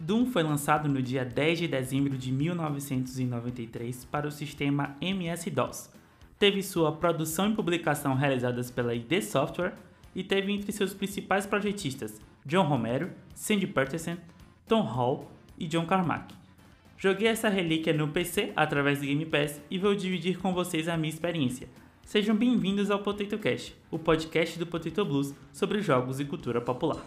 Doom foi lançado no dia 10 de dezembro de 1993 para o sistema MS-DOS. Teve sua produção e publicação realizadas pela ID Software e teve entre seus principais projetistas John Romero, Sandy Peterson, Tom Hall e John Carmack. Joguei essa relíquia no PC através do Game Pass e vou dividir com vocês a minha experiência. Sejam bem-vindos ao Potato Cast, o podcast do Potato Blues sobre jogos e cultura popular.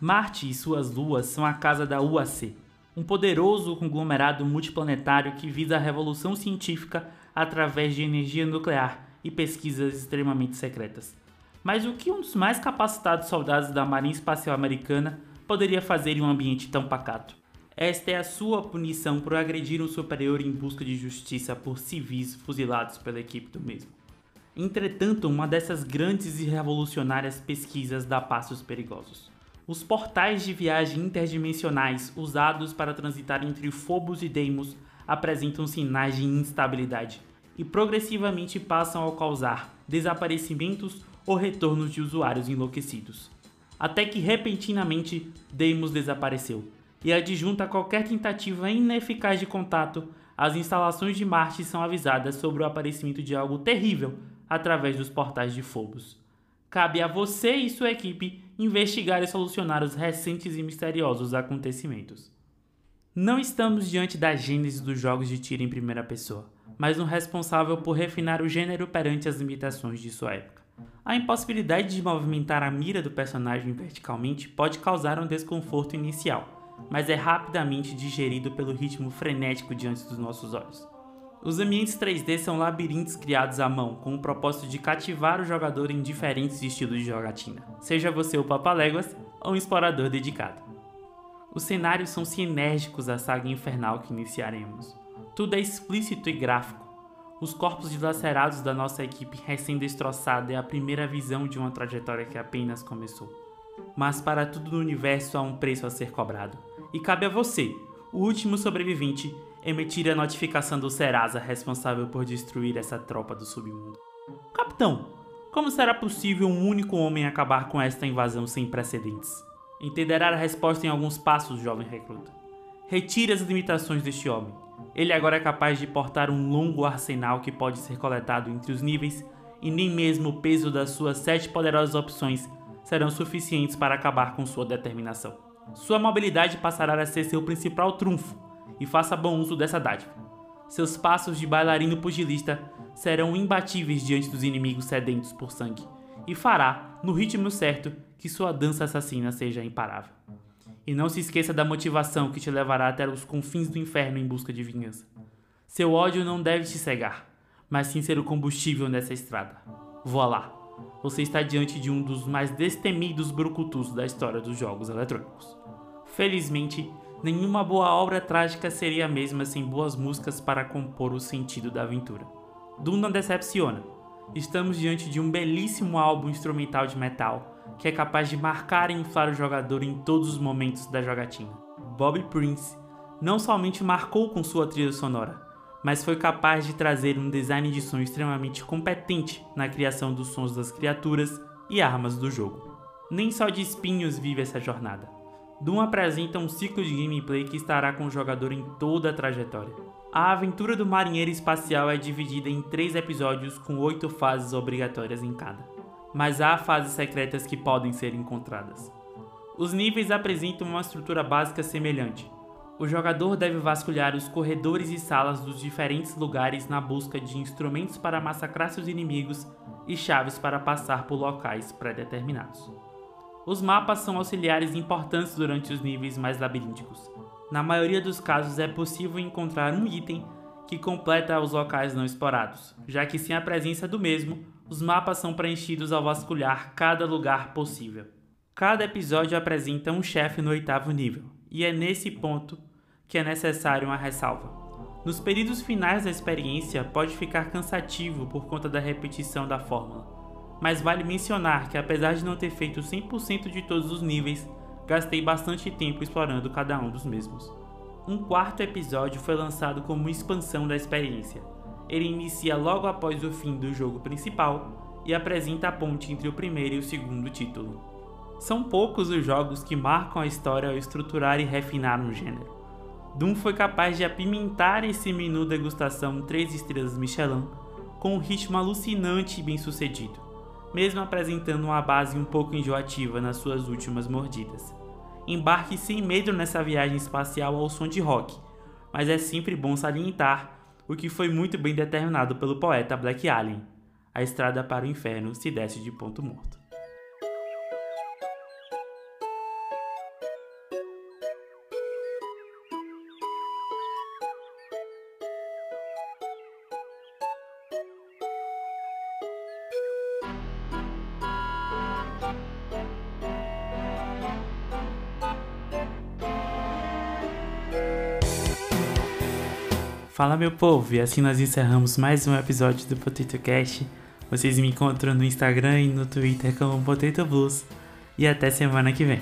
Marte e suas luas são a casa da UAC, um poderoso conglomerado multiplanetário que visa a revolução científica através de energia nuclear e pesquisas extremamente secretas. Mas o que um dos mais capacitados soldados da Marinha Espacial Americana poderia fazer em um ambiente tão pacato? Esta é a sua punição por agredir um superior em busca de justiça por civis fuzilados pela equipe do mesmo. Entretanto, uma dessas grandes e revolucionárias pesquisas dá passos perigosos. Os portais de viagem interdimensionais usados para transitar entre Phobos e Deimos apresentam sinais de instabilidade e progressivamente passam a causar desaparecimentos ou retornos de usuários enlouquecidos. Até que repentinamente Deimos desapareceu, e adjunta a qualquer tentativa ineficaz de contato, as instalações de Marte são avisadas sobre o aparecimento de algo terrível através dos portais de Phobos. Cabe a você e sua equipe investigar e solucionar os recentes e misteriosos acontecimentos. Não estamos diante da gênese dos jogos de tiro em primeira pessoa, mas um responsável por refinar o gênero perante as limitações de sua época. A impossibilidade de movimentar a mira do personagem verticalmente pode causar um desconforto inicial, mas é rapidamente digerido pelo ritmo frenético diante dos nossos olhos. Os ambientes 3D são labirintos criados à mão, com o propósito de cativar o jogador em diferentes estilos de jogatina, seja você o papaléguas ou um explorador dedicado. Os cenários são sinérgicos da saga infernal que iniciaremos. Tudo é explícito e gráfico. Os corpos dilacerados da nossa equipe recém-destroçada é a primeira visão de uma trajetória que apenas começou. Mas para tudo no universo há um preço a ser cobrado. E cabe a você, o último sobrevivente, emitir a notificação do Serasa responsável por destruir essa tropa do submundo. Capitão, como será possível um único homem acabar com esta invasão sem precedentes? Entenderá a resposta em alguns passos, jovem recruta. Retire as limitações deste homem. Ele agora é capaz de portar um longo arsenal que pode ser coletado entre os níveis, e nem mesmo o peso das suas sete poderosas opções serão suficientes para acabar com sua determinação. Sua mobilidade passará a ser seu principal trunfo, e faça bom uso dessa dádiva. Seus passos de bailarino pugilista serão imbatíveis diante dos inimigos sedentos por sangue, e fará, no ritmo certo, que sua dança assassina seja imparável. E não se esqueça da motivação que te levará até os confins do inferno em busca de vingança. Seu ódio não deve te cegar, mas sim ser o combustível nessa estrada. Voa lá. Você está diante de um dos mais destemidos brucutus da história dos jogos eletrônicos. Felizmente, nenhuma boa obra trágica seria a mesma sem boas músicas para compor o sentido da aventura. Duna decepciona. Estamos diante de um belíssimo álbum instrumental de metal que é capaz de marcar e inflar o jogador em todos os momentos da jogatina. Bobby Prince não somente marcou com sua trilha sonora, mas foi capaz de trazer um design de som extremamente competente na criação dos sons das criaturas e armas do jogo. Nem só de espinhos vive essa jornada. Doom apresenta um ciclo de gameplay que estará com o jogador em toda a trajetória. A aventura do marinheiro espacial é dividida em três episódios com oito fases obrigatórias em cada, mas há fases secretas que podem ser encontradas. Os níveis apresentam uma estrutura básica semelhante. O jogador deve vasculhar os corredores e salas dos diferentes lugares na busca de instrumentos para massacrar seus inimigos e chaves para passar por locais pré-determinados. Os mapas são auxiliares importantes durante os níveis mais labirínticos. Na maioria dos casos é possível encontrar um item que completa os locais não explorados, já que sem a presença do mesmo, os mapas são preenchidos ao vasculhar cada lugar possível. Cada episódio apresenta um chefe no oitavo nível, e é nesse ponto que é necessário uma ressalva. Nos períodos finais da experiência pode ficar cansativo por conta da repetição da fórmula mas vale mencionar que apesar de não ter feito 100% de todos os níveis, gastei bastante tempo explorando cada um dos mesmos. Um quarto episódio foi lançado como expansão da experiência. Ele inicia logo após o fim do jogo principal e apresenta a ponte entre o primeiro e o segundo título. São poucos os jogos que marcam a história ao estruturar e refinar um gênero. Doom foi capaz de apimentar esse menu degustação 3 estrelas Michelin com um ritmo alucinante e bem sucedido, mesmo apresentando uma base um pouco enjoativa nas suas últimas mordidas. Embarque sem medo nessa viagem espacial ao som de rock, mas é sempre bom salientar o que foi muito bem determinado pelo poeta Black Alien. A estrada para o inferno se desce de ponto morto. Fala meu povo, e assim nós encerramos mais um episódio do Potato Cast. Vocês me encontram no Instagram e no Twitter como Potato Blues. E até semana que vem.